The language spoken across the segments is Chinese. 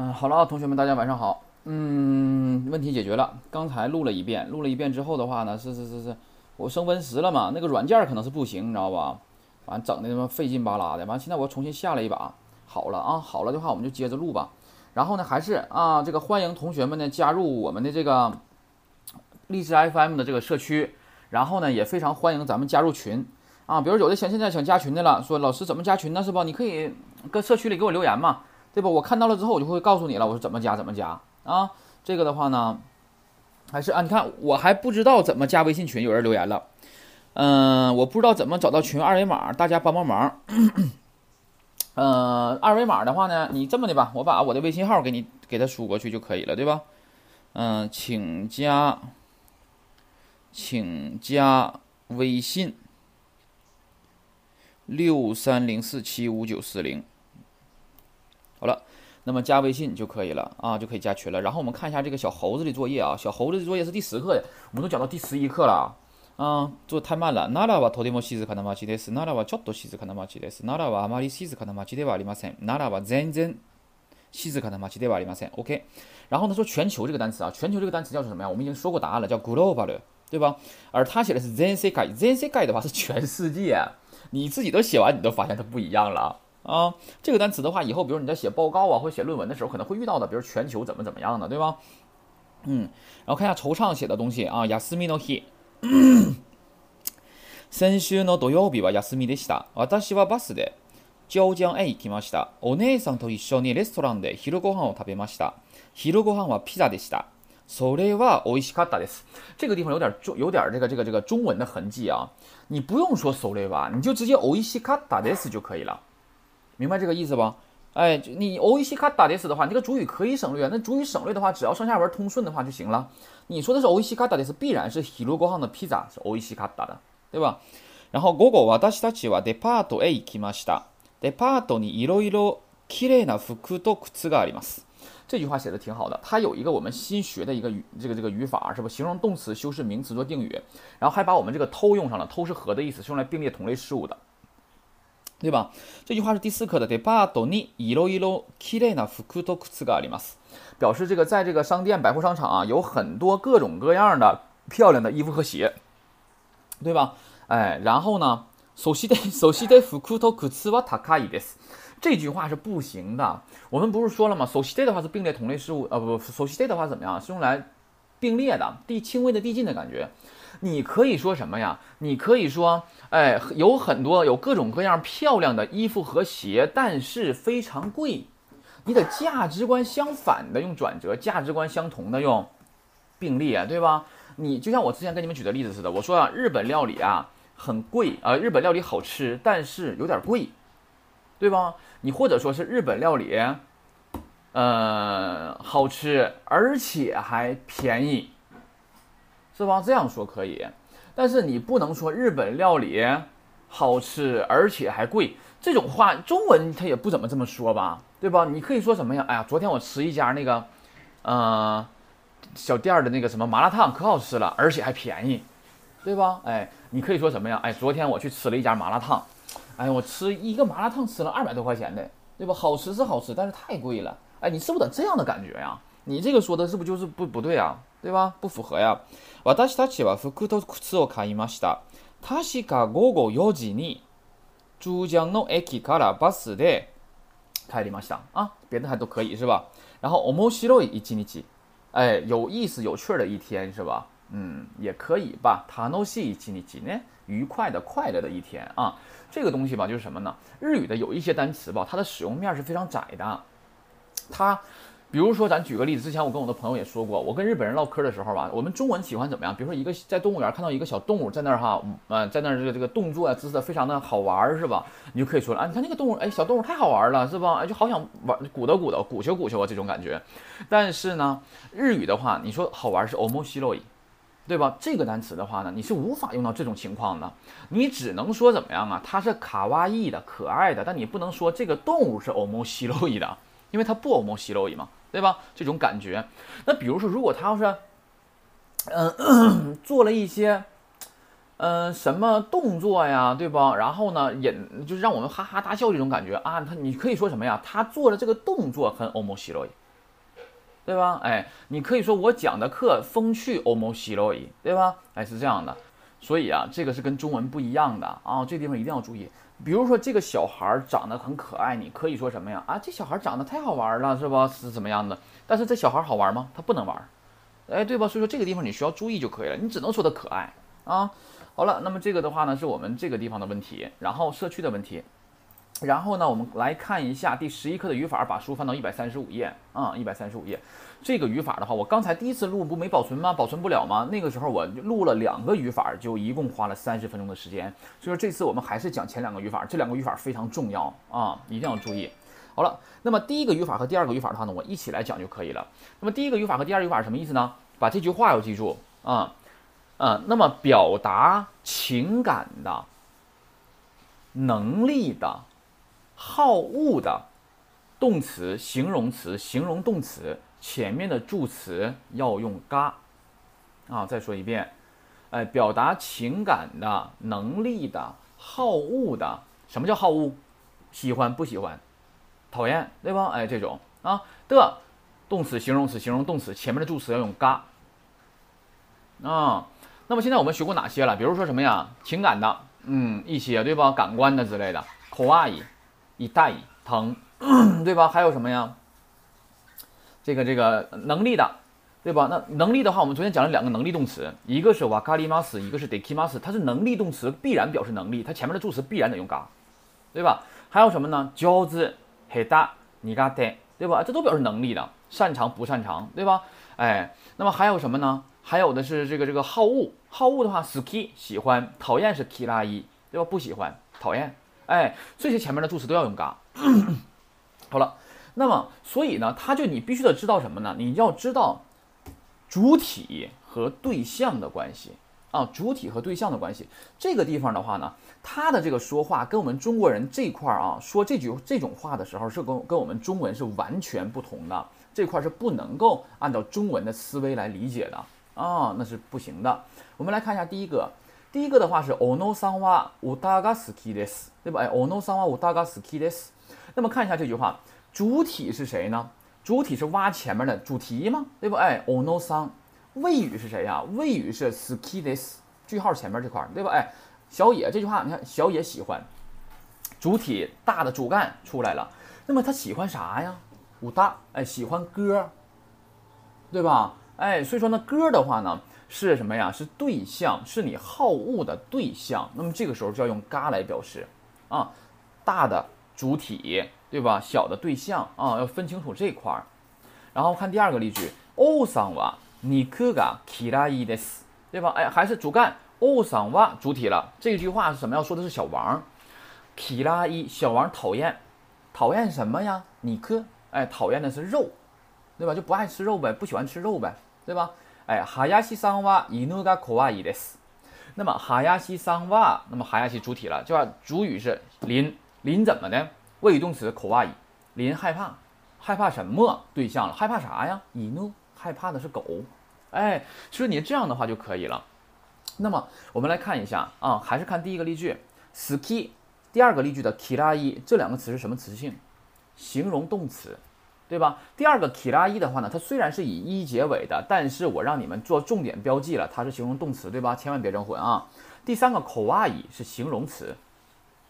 嗯，好了啊，同学们，大家晚上好。嗯，问题解决了。刚才录了一遍，录了一遍之后的话呢，是是是是，我升 Win 十了嘛，那个软件可能是不行，你知道吧？完整的他妈费劲巴拉的。完，现在我又重新下了一把，好了啊，好了的话我们就接着录吧。然后呢，还是啊，这个欢迎同学们呢加入我们的这个励志 FM 的这个社区。然后呢，也非常欢迎咱们加入群啊。比如有的想现在想加群的了，说老师怎么加群呢？是吧？你可以搁社区里给我留言嘛，对吧？我看到了之后，我就会告诉你了，我说怎么加怎么加啊。这个的话呢，还是啊，你看我还不知道怎么加微信群，有人留言了，嗯，我不知道怎么找到群二维码，大家帮帮忙。呃，二维码的话呢，你这么的吧，我把我的微信号给你给他输过去就可以了，对吧？嗯，请加。请加微信六三零四七五九四零。好了，那么加微信就可以了啊，就可以加群了。然后我们看一下这个小猴子的作业啊，小猴子的作业是第十课的，我们都讲到第十一课了啊，做太慢了。奈良はとても静かな町です。奈良はちょっと静かな町です。奈良はあまり静かな町ではありません。奈良は全然静かな町ではありません。OK。然后呢，说全球这个单词啊，全球这个单词叫做什么呀？我们已经说过答案了，叫 global。对吧？而他写的是 zen s e k a i zen s e k a i 的话是全世界。你自己都写完，你都发现它不一样了啊！ 这个单词的话，以后比如你在写报告啊，或者写论文的时候，可能会遇到的，比如全球怎么怎么样的，对吧？嗯，然后看一下惆怅写的东西啊。休みの日。先週の土曜日は休みでした。私はバスでジョージアンへ行きました。お姉さんと一緒にレストランで昼ご飯を食べました。昼ご飯はピザでした。それは美味しかったです。这个地方有点中，有点这个这个这个中文的痕迹啊。你不用说それは，你就直接美味しかったです就可以了。 明白这个意思不？哎，你美味しかったです的话，这个主语可以省略。那主语省略的话，只要上下文通顺的话就行了。你说的是美味しかったです，必然是昼ご飯的披萨是美味しかった的，对吧？然后午後私たちはデパートへ行きました。デパートにいろいろ綺麗な服と靴があります。这句话写的挺好的，它有一个我们新学的一个语，这个这个语法是吧？形容动词修饰名词做定语，然后还把我们这个偷用上了，偷是和的意思，是用来并列同类事物的， 对吧？这句话是第四课的。デパートにいろいろ綺麗な服と靴があります，表示这个在这个商店百货商场啊，有很多各种各样的漂亮的衣服和鞋，对吧？哎，然后呢，そしてそして服と靴は高いです。这句话是不行的。我们不是说了吗？首席 day 的话是并列同类事物，呃不不，首席 day 的话怎么样？是用来并列的，递轻微的递进的感觉。 你可以说什么呀？你可以说，哎，有很多有各种各样漂亮的衣服和鞋，但是非常贵。你的价值观相反的用转折，价值观相同的用并列，对吧？你就像我之前跟你们举的例子似的，我说啊，日本料理啊很贵啊，日本料理好吃，但是有点贵。对吧？你或者说是日本料理，呃，好吃而且还便宜，是吧？这样说可以，但是你不能说日本料理好吃而且还贵这种话，中文它也不怎么这么说吧？对吧？你可以说什么呀？哎呀，昨天我吃一家那个，呃，小店的那个什么麻辣烫可好吃了，而且还便宜，对吧？哎，你可以说什么呀？哎，昨天我去吃了一家麻辣烫。哎，我吃一个麻辣烫吃了二百多块钱的，对吧？好吃是好吃，但是太贵了。哎，你是不是得这样的感觉呀？你这个说的是不就是不不对啊？对吧？不符合呀。私たちは服と靴を買いました。確か午後4時に珠江の駅からバスで帰りました。啊，别的还都可以是吧？然后面白い一日，哎，有意思有趣的一天是吧？嗯，也可以吧。楽しい一日呢，愉快的、快乐的一天啊。这个东西吧，就是什么呢？日语的有一些单词吧，它的使用面是非常窄的。它， 比如说，咱举个例子，之前我跟我的朋友也说过，我跟日本人唠嗑的时候吧，我们中文喜欢怎么样？比如说，一个在动物园看到一个小动物在那儿哈，嗯，在那儿这个这个动作啊姿势非常的好玩，是吧？你就可以说了啊，你看那个动物，哎，小动物太好玩了，是吧？哎，就好想玩鼓捣鼓捣，鼓球鼓球啊，这种感觉。但是呢，日语的话，你说好玩是 o m o s h i o i。对吧？这个单词的话呢，你是无法用到这种情况的，你只能说怎么样啊？它是卡哇伊的、可爱的，但你不能说这个动物是欧莫西洛伊的，因为它不欧莫西洛伊嘛，对吧？这种感觉。那比如说，如果他要是，嗯，做了一些，嗯，什么动作呀，对吧？然后呢，引就是让我们哈哈大笑这种感觉啊，他你可以说什么呀？他做的这个动作很欧莫西洛伊，对吧？哎，你可以说我讲的课风趣欧某西罗伊，对吧？哎，是这样的。所以啊，这个是跟中文不一样的啊，这地方一定要注意。比如说这个小孩长得很可爱，你可以说什么呀？啊，这小孩长得太好玩了，是吧？是怎么样的？但是这小孩好玩吗？他不能玩，哎，对吧？所以说这个地方你需要注意就可以了，你只能说他可爱啊。好了，那么这个的话呢，是我们这个地方的问题，然后社区的问题。然后呢，我们来看一下第十一课的语法，把书翻到一百三十五页啊，一百三十五页。这个语法的话，我刚才第一次录不没保存吗？保存不了吗？那个时候我录了两个语法，就一共花了三十分钟的时间。所以说这次我们还是讲前两个语法，这两个语法非常重要啊，一定要注意。好了，那么第一个语法和第二个语法的话呢，我一起来讲就可以了。那么第一个语法和第二个语法什么意思呢？把这句话要记住啊，啊，那么表达情感的能力的。好恶的动词、形容词、形容动词前面的助词要用嘎啊！再说一遍，哎，表达情感的能力的好恶的，什么叫好恶？喜欢不喜欢？讨厌对吧？哎，这种啊的动词、形容词、形容动词前面的助词要用嘎啊。那么现在我们学过哪些了？比如说什么呀？情感的，嗯，一些对吧？感官的之类的，口阿一大疼，对吧？还有什么呀？这个这个能力的，对吧？那能力的话，我们昨天讲了两个能力动词，一个是瓦卡里马斯，一个是德基马斯，它是能力动词，必然表示能力，它前面的助词必然得用嘎，对吧？还有什么呢？教子、黑大、尼嘎德，对吧？这都表示能力的，擅长不擅长，对吧？哎，那么还有什么呢？还有的是这个这个好恶，好恶的话，ski 喜欢，讨厌是 k i 拉伊，对吧？不喜欢，讨厌。哎，这些前面的助词都要用嘎。好了，那么所以呢，他就你必须得知道什么呢？你要知道主体和对象的关系啊，主体和对象的关系。这个地方的话呢，他的这个说话跟我们中国人这块啊说这句这种话的时候，是跟跟我们中文是完全不同的。这块是不能够按照中文的思维来理解的啊，那是不行的。我们来看一下第一个。第一个的话是 ono 桑哇乌达嘎斯基 des，对吧？哎，ono 桑哇乌达嘎斯基 des。那么看一下这句话，主体是谁呢？主体是挖前面的主题吗？对不？哎，ono 桑。谓语是谁呀？谓语是 ski des，句号前面这块，对吧？哎，小野这句话，你看小野喜欢，主体大的主干出来了。那么他喜欢啥呀？乌达，哎，喜欢歌，对吧？哎，所以说呢，歌的话呢。是什么呀？是对象，是你好恶的对象。那么这个时候就要用嘎来表示，啊，大的主体对吧？小的对象啊，要分清楚这块儿。然后看第二个例句，おさんは肉が嫌いです，对吧？哎，还是主干おさんは主体了。这句话是什么？要说的是小王，嫌い小王讨厌，讨厌什么呀？肉，哎，讨厌的是肉，对吧？就不爱吃肉呗，不喜欢吃肉呗，对吧？ 哎，哈亚西桑哇伊努嘎可哇伊的斯。那么哈亚西桑哇，那么哈亚西主体了，就主语是林林怎么的？谓语动词可哇伊，林害怕，害怕什么对象了？害怕啥呀？伊努害怕的是狗。哎，所以你这样的话就可以了。那么我们来看一下啊，还是看第一个例句，ski，第二个例句的 kira 这两个词是什么词性？形容动词。对吧？第二个 k 拉 a 的话呢，它虽然是以一结尾的，但是我让你们做重点标记了，它是形容动词，对吧？千万别整混啊。第三个 k o 是形容词，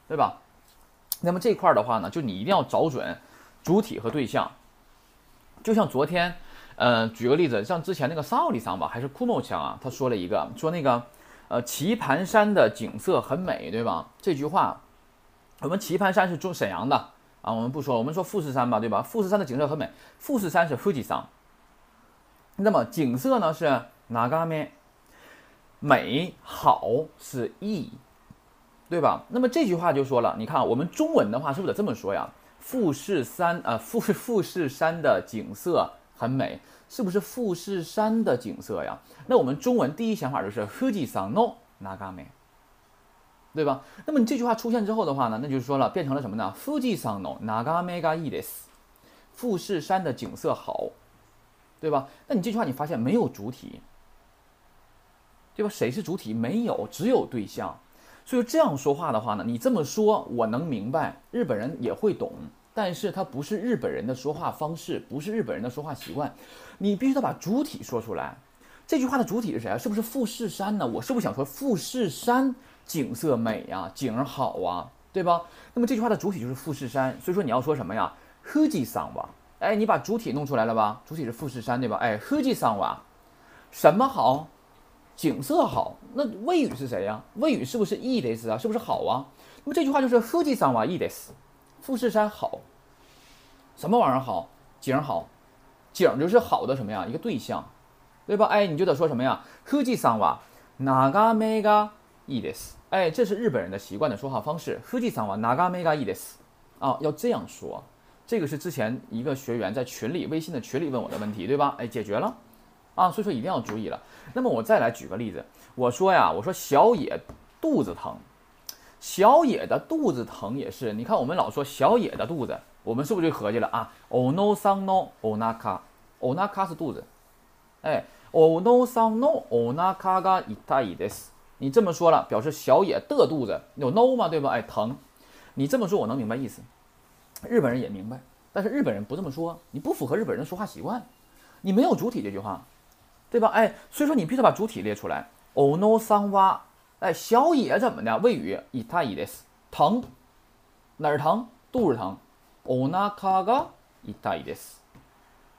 对吧？那么这块的话呢，就你一定要找准主体和对象。就像昨天，呃，举个例子，像之前那个桑奥利桑吧，还是库莫强啊，他说了一个，说那个，呃，棋盘山的景色很美，对吧？这句话，我们棋盘山是中沈阳的。啊，我们不说，我们说富士山吧，对吧？富士山的景色很美，富士山是富士山。那么景色呢是哪个面？美好是意，对吧？那么这句话就说了，你看我们中文的话是不是得这么说呀？富士山啊，富富士山的景色很美，是不是富士山的景色呀？那我们中文第一想法就是富士山の眺め。对吧？那么你这句话出现之后的话呢，那就是说了，变成了什么呢？富士山の眺めがいいです。富士山的景色好，对吧？那你这句话你发现没有主体，对吧？谁是主体？没有，只有对象。所以这样说话的话呢，你这么说我能明白，日本人也会懂。 但是它不是日本人的说话方式，不是日本人的说话习惯，你必须得把主体说出来。这句话的主体是谁啊？是不是富士山呢？我是不是想说富士山 景色美呀，景儿好啊，对吧？那么这句话的主体就是富士山，所以说你要说什么呀？富士山吧，哎，你把主体弄出来了吧？主体是富士山，对吧？哎，富士山哇，什么好？景色好。那谓语是谁呀？谓语是不是いいです啊？是不是好啊？那么这句话就是富士山哇いいです，富士山好。什么玩意儿好？景好，景就是好的什么呀？一个对象，对吧？哎，你就得说什么呀？富士山哇長めがい いです。哎，这是日本人的习惯的说话方式。富士山哇長めがいいです。啊，要这样说。这个是之前一个学员在群里微信的群里问我的问题，对吧？哎，解决了，啊，所以说一定要注意了。那么我再来举个例子，我说呀，我说小野肚子疼，小野的肚子疼也是。你看我们老说小野的肚子，我们是不是就合计了啊？ono san no onaka，onaka 是肚子，哎，ono san no onaka ga itai des。 你这么说了，表示小野的肚子有 no 吗？对吧？哎，疼。你这么说，我能明白意思。日本人也明白，但是日本人不这么说，你不符合日本人的说话习惯，你没有主体这句话，对吧？哎，所以说你必须把主体列出来。ono san wa，哎，小野怎么的？谓语，ita i des，疼，哪儿疼？肚子疼。onaka ga ita i des，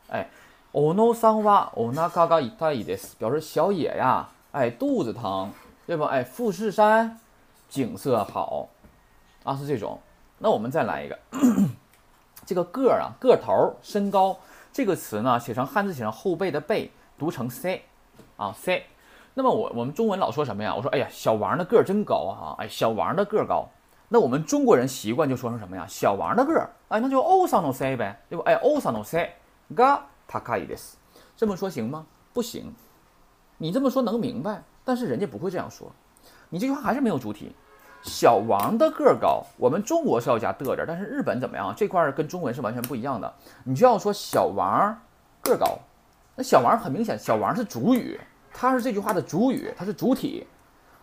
哎，ono san wa onaka ga ita i des，表示小野呀，哎，肚子疼，对吧？哎，富士山景色好，啊，是这种。那我们再来一个，这个个儿啊，个头、身高这个词呢，写成汉字写成后背的背，读成 c，啊 c。那么我我们中文老说什么呀？我说哎呀，小王的个儿真高啊！哎，小王的个儿高。那我们中国人习惯就说成什么呀？小王的个儿，哎，那就 o s a no c 呗，对不？哎 o s a no c ga takayis 这么说行吗？不行。你这么说能明白，但是人家不会这样说。你这句话还是没有主体。小王的个儿高，我们中国是要加的字，但是日本怎么样？这块跟中文是完全不一样的。你就要说小王个儿高，那小王很明显，小王是主语，它是这句话的主语，它是主体。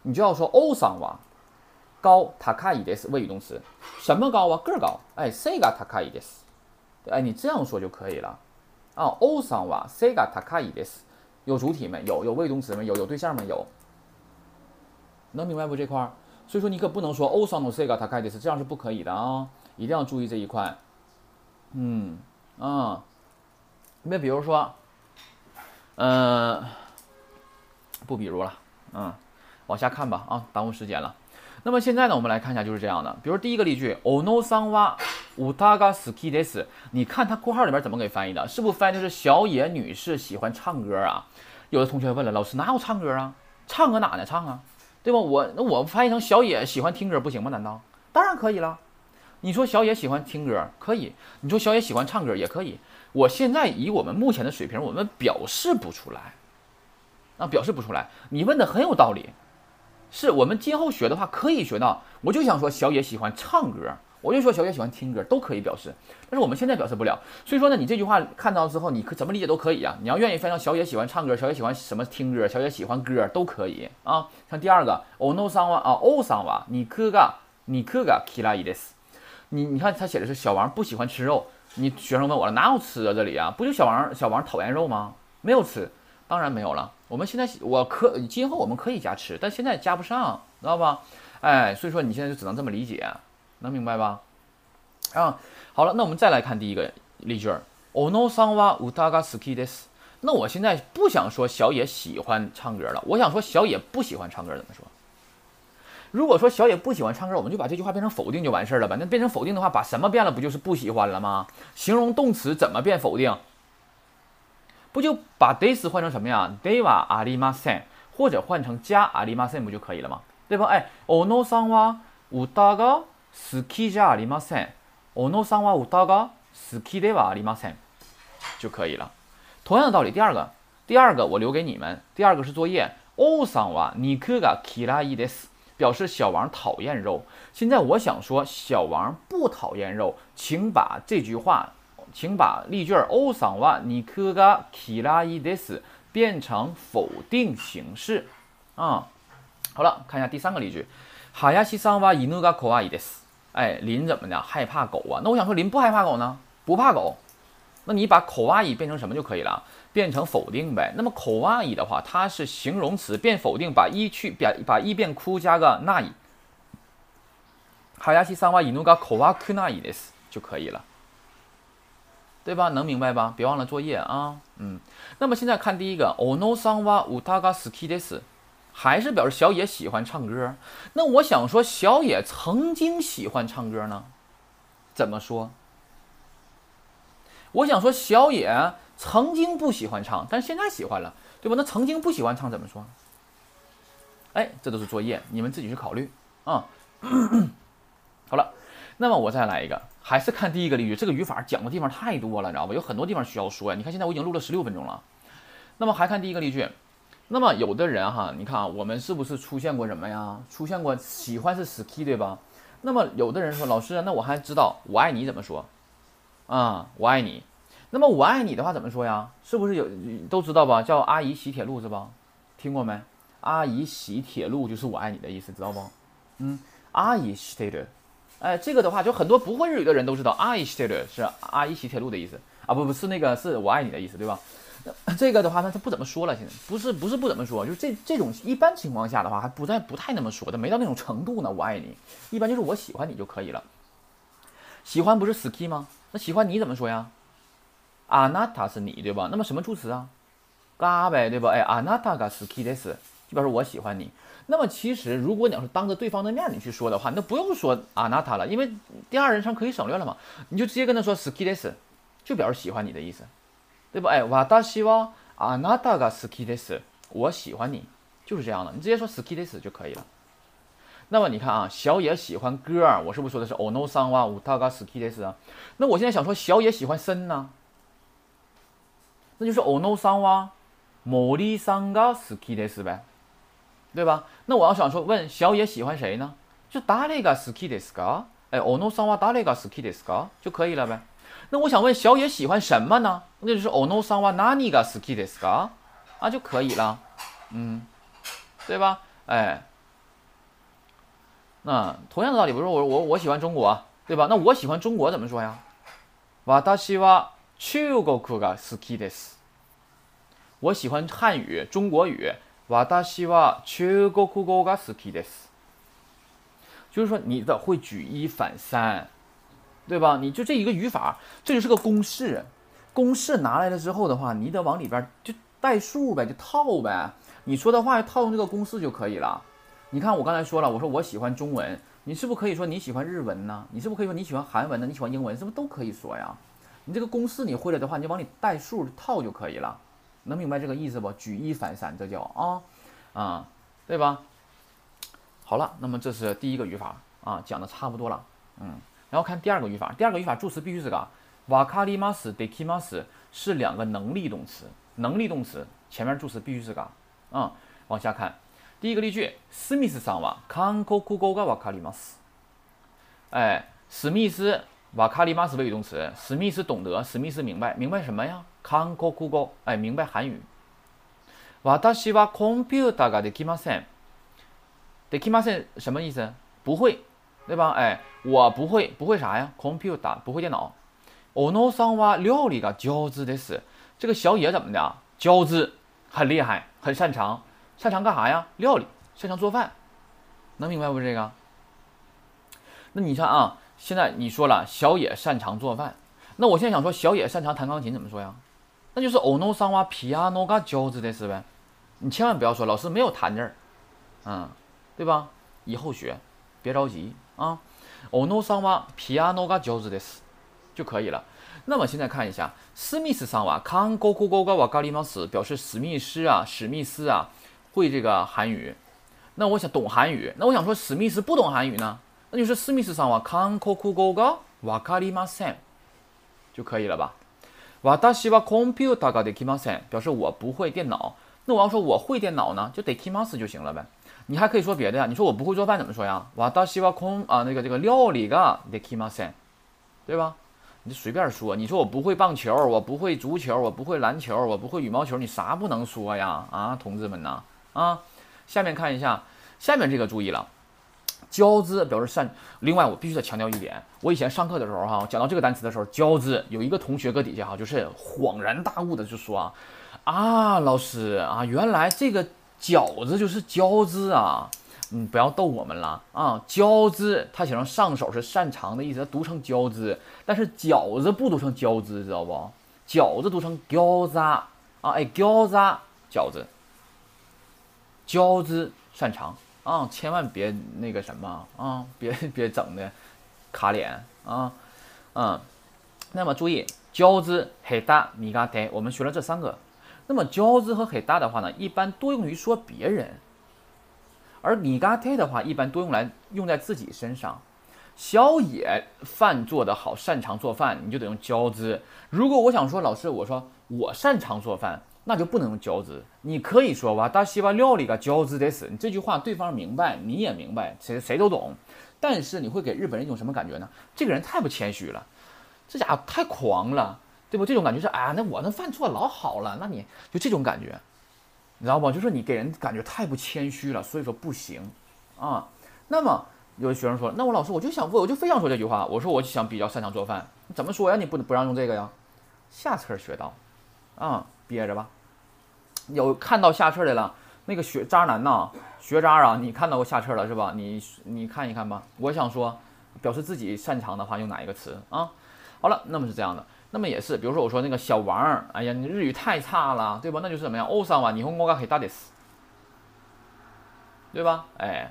你就要说欧桑瓦高，塔卡伊德斯谓语动词，什么高啊？个儿高，哎，say が塔卡伊德斯，哎，你这样说就可以了啊。欧桑瓦 say が塔卡伊德斯，有主体没有？有谓语动词没有？有对象没有？能明白不这块？所以说你可不能说 o s a no sega takaides，这样是不可以的啊，一定要注意这一块。嗯啊，那比如说，嗯，不比如了，嗯，往下看吧啊，耽误时间了。那么现在呢，我们来看一下就是这样的，比如第一个例句，ono san wa utaga ski des，你看它括号里边怎么给翻译的？是不是翻译的是小野女士喜欢唱歌啊？有的同学问了，老师哪有唱歌啊？唱歌哪呢？唱啊？对吧？我那我翻译成小野喜欢听歌不行吗？难道？当然可以了。你说小野喜欢听歌可以，你说小野喜欢唱歌也可以。我现在以我们目前的水平，我们表示不出来，啊，表示不出来。你问的很有道理，是我们今后学的话可以学到。我就想说小野喜欢唱歌。我就说小野喜欢听歌都可以表示，但是我们现在表示不了。所以说呢，你这句话看到之后，你可怎么理解都可以啊。你要愿意翻成小野喜欢唱歌，小野喜欢什么听歌，小野喜欢歌都可以啊。像第二个，o no san 啊，o san wa，你可个你可个 kira des，你你看他写的是小王不喜欢吃肉。你学生问我了，哪有吃啊？这里啊，不就小王小王讨厌肉吗？没有吃，当然没有了。我们现在我可今后我们可以加吃，但现在加不上，知道吧？哎，所以说你现在就只能这么理解。能明白吧？啊，好了，那我们再来看第一个例句儿。ono san wa utaga suki des。那我现在不想说小野喜欢唱歌了，我想说小野不喜欢唱歌，怎么说？如果说小野不喜欢唱歌，我们就把这句话变成否定就完事儿了吧？那变成否定的话，把什么变了？不就是不喜欢了吗？形容动词怎么变否定？不就把 des 换成什么呀？de wa arimasen，或者换成加 arimasen 不就可以了吗？对吧？哎，ono san wa utaga 好きじゃありません。小野さんは歌が好きではありません。就可以了。同样的道理，第二个，第二个我留给你们。第二个是作业。王さんは肉が嫌いです。表示小王讨厌肉。现在我想说小王不讨厌肉，请把这句话， 请把例句王さんは肉が嫌いです变成否定形式。啊，好了，看一下第三个例句。林さんは犬が怖いです。 哎，林怎么的害怕狗啊？那我想说，林不害怕狗呢？不怕狗。那你把口哇伊变成什么就可以了？变成否定呗。那么口哇伊的话，它是形容词变否定，把一去把把一变哭，加个那伊。哈亚西桑哇伊努嘎口哇库那伊的斯就可以了， 对吧？能明白吧？别忘了作业啊。嗯。那么现在看第一个，ono 桑哇乌塔嘎斯基的斯，还是表示小野喜欢唱歌。那我想说，小野曾经喜欢唱歌呢，怎么说？我想说，小野曾经不喜欢唱，但是现在喜欢了，对吧？那曾经不喜欢唱怎么说？哎，这都是作业，你们自己去考虑啊。好了，那么我再来一个，还是看第一个例句。这个语法讲的地方太多了，你知道吧？有很多地方需要说呀。你看，现在我已经录了十六分钟了。那么还看第一个例句。那么有的人哈，你看啊，我们是不是出现过什么呀？出现过喜欢是 ski 对吧？那么有的人说，老师，那我还知道我爱你怎么说？啊，我爱你。那么我爱你的话怎么说呀？是不是有都知道吧？叫阿姨洗铁路是吧？听过没？阿姨洗铁路就是我爱你的意思，知道不？嗯，阿姨洗哎，这个的话就很多不会日语的人都知道，阿姨洗铁路是阿姨洗铁路的意思啊，不不是那个是我爱你的意思，对吧？这个的话，那他不怎么说了，现在不是不是不怎么说，就是这这种一般情况下的话，还不在不太那么说的，没到那种程度呢。我爱你，一般就是我喜欢你就可以了。喜欢不是 ski 吗？那喜欢你怎么说呀？阿娜塔是你对吧？那么什么助词啊？嘎呗对吧？哎，阿娜塔嘎 ski 的是，就表示我喜欢你。那么其实如果你要是当着对方的面你去说的话，那不用说阿娜塔了，因为第二人称可以省略了嘛。你就直接跟他说 ski 的是，就表示喜欢你的意思，对吧？哎，瓦达西哇阿娜塔嘎 ski 的是，我喜欢你，就是这样的。你直接说 ski 的是就可以了。那么你看啊，小野喜欢歌儿，我是不是说的是 ono san wa utaga ski des 啊？那我现在想说小野喜欢森呢，那就是 ono san wa mori san ga ski des 呗，对吧？那我要想说问小野喜欢谁呢？就 dare ga ski des ga，哎，ono san wa dare ga ski des ga 就可以了呗。那我想问小野喜欢什么呢？那就是 ono san wa nani ga ski des ga 啊就可以了，嗯，对吧？哎。那同样的道理，比如说我我我喜欢中国，对吧？那我喜欢中国怎么说呀？私は中国が好きです。我喜欢汉语，中国语。 私は中国語が好きです。就是说你的会举一反三，对吧？你就这一个语法，这就是个公式。公式拿来了之后的话，你得往里边就代数呗，就套呗。你说的话套用这个公式就可以了。你看，我刚才说了，我说我喜欢中文，你是不是可以说你喜欢日文呢？你是不是可以说你喜欢韩文呢？你喜欢英文，是不是都可以说呀？你这个公式你会了的话，你就往里代数套就可以了， 能明白这个意思不？举一反三，这叫啊啊，对吧？好了，那么这是第一个语法啊，讲的差不多了，嗯，然后看第二个语法，第二个语法助词必须是个瓦卡里马斯、德基马斯是两个能力动词，能力动词前面助词必须是个啊，往下看。第一个例句，史密斯さんは韓国語がわかります。哎，史密斯 わかります为语动词，史密斯懂得，史密斯明白，明白什么呀？韓国語，哎，明白韩语。私はコンピュータができません。できません什么意思？不会，对吧？哎，我不会，不会啥呀？コンピュータ不会电脑。小野さんは料理が上手です。这个小野怎么的？教子很厉害，很擅长。擅长干啥呀？料理，擅长做饭，能明白不？这个？那你看啊， 现在你说了小野擅长做饭，那我现在想说小野擅长弹钢琴，怎么说呀？那就是 ono san wa piano ga j o z 的是呗？你千万不要说老师没有弹字儿，嗯，对吧？以后学，别着急啊。ono san wa piano ga j o z 的是就可以了。那么现在看一下，史密斯桑瓦康高库高高瓦咖喱猫斯表示史密斯啊，史密斯啊。会这个韩语，那我想懂韩语，那我想说史密斯不懂韩语呢，那就是史密斯上话韓国語がわかりません就可以了吧？私はコンピュータができません，表示我不会电脑。那我要说我会电脑呢，就得きます就行了呗。你还可以说别的呀，你说我不会做饭怎么说呀？私はコン啊那个这个料理ができません，对吧？你就随便说，你说我不会棒球，我不会足球，我不会篮球，我不会羽毛球，你啥不能说呀？啊，同志们呐！啊，下面看一下，下面这个注意了， 交织表示善。另外，我必须得强调一点，我以前上课的时候哈，讲到这个单词的时候，交织有一个同学搁底下哈，就是恍然大悟的就说啊，啊，老师啊，原来这个饺子就是交织啊，嗯，不要逗我们了啊，交织，他写成上手是擅长的意思，读成交织，但是饺子不读成交织，知道不？饺子读成饺子啊，哎，饺子，饺子，交织擅长。啊，千万别那个什么啊，别 别整的卡脸啊，嗯，那么注意交织黑大米嘎忒，我们学了这三个。那么交织和黑大的话呢，一般多用于说别人，而米嘎忒的话，一般多用来用在自己身上。小野饭做得好，擅长做饭，你就得用交织。如果我想说老师，我说我擅长做饭。那就不能用交织，你可以说哇，大西瓜料理个交织得死，你这句话对方明白，你也明白，谁谁都懂。但是你会给日本人一种什么感觉呢？这个人太不谦虚了，这家伙太狂了，对不？这种感觉是，哎呀，那我那饭做的老好了，那你就这种感觉，你知道不？就是你给人感觉太不谦虚了，所以说不行啊。那么有的学生说，那我老师我就想问我就非想说这句话，我说我就想比较擅长做饭，怎么说呀？你不不让用这个呀？下册学到，啊，憋着吧。有看到下册的了，那个学渣男呐，学渣啊，你看到过下册了是吧？你你看一看吧。我想说，表示自己擅长的话用哪一个词啊？好了，那么是这样的，那么也是，比如说我说那个小王，哎呀，你日语太差了，对吧？那就是怎么样？欧桑哇，你和我嘎黑大的死，对吧？哎，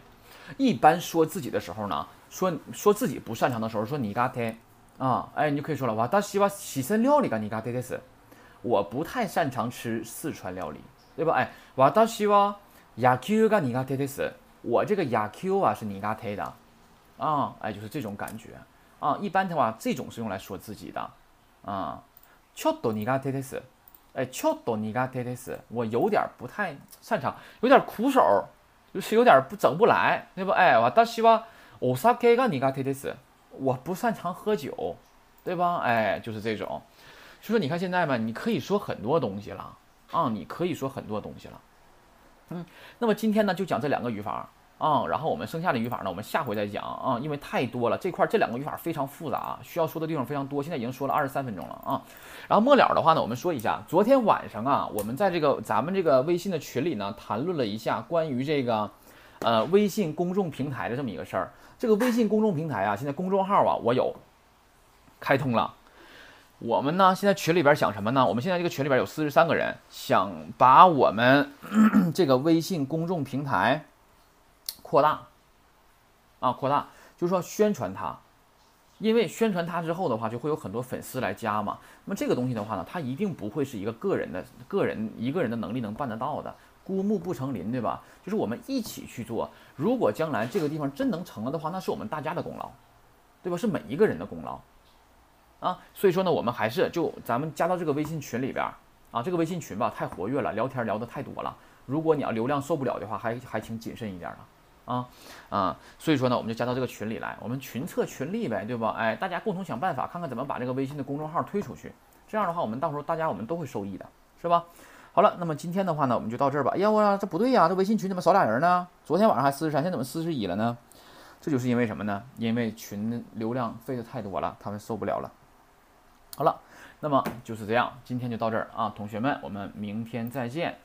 一般说自己的时候呢，说说自己不擅长的时候，说你嘎忒啊，哎，你就可以说了，哇，大西哇西森料理个你嘎忒的是。我不太擅长吃四川料理，对吧？哎，我倒希望亚 Q が苦手です。我这个亚 Q 啊是苦手的，啊，哎，就是这种感觉啊。一般的话，这种是用来说自己的啊。ちょっと苦手です。哎，ちょっと苦手です。我有点不太擅长，有点苦手，就是有点不整不来，对吧？哎，我倒希望お酒が苦手です。我不擅长喝酒，对吧？哎，就是这种。 就说你看现在吧，你可以说很多东西了啊，你可以说很多东西了，嗯，那么今天呢就讲这两个语法啊，然后我们剩下的语法呢，我们下回再讲啊，因为太多了，这块这两个语法非常复杂，需要说的地方非常多，现在已经说了二十三分钟了啊，然后末了的话呢，我们说一下，昨天晚上啊，我们在这个咱们这个微信的群里呢，谈论了一下关于这个呃微信公众平台的这么一个事儿，这个微信公众平台啊，现在公众号啊，我有开通了。我们呢，现在群里边想什么呢？我们现在这个群里边有四十三个人，想把我们 这个微信公众平台扩大啊，扩大，就是说宣传它，因为宣传它之后的话，就会有很多粉丝来加嘛。那么这个东西的话呢，它一定不会是一个个人的个人一个人的能力能办得到的，孤木不成林，对吧？就是我们一起去做。如果将来这个地方真能成了的话，那是我们大家的功劳，对吧？是每一个人的功劳。啊，所以说呢，我们还是就咱们加到这个微信群里边啊，这个微信群吧太活跃了，聊天聊的太多了。如果你要流量受不了的话，还还请谨慎一点的啊啊。所以说呢，我们就加到这个群里来，我们群策群力呗，对吧？哎，大家共同想办法，看看怎么把这个微信的公众号推出去。这样的话，我们到时候大家我们都会受益的，是吧？好了，那么今天的话呢，我们就到这儿吧。哎呀，我这不对呀，这微信群怎么少俩人呢？昨天晚上还四十三，现在怎么四十一了呢？这就是因为什么呢？因为群流量费的太多了，他们受不了了。好了，那么就是这样，今天就到这儿啊，同学们，我们明天再见。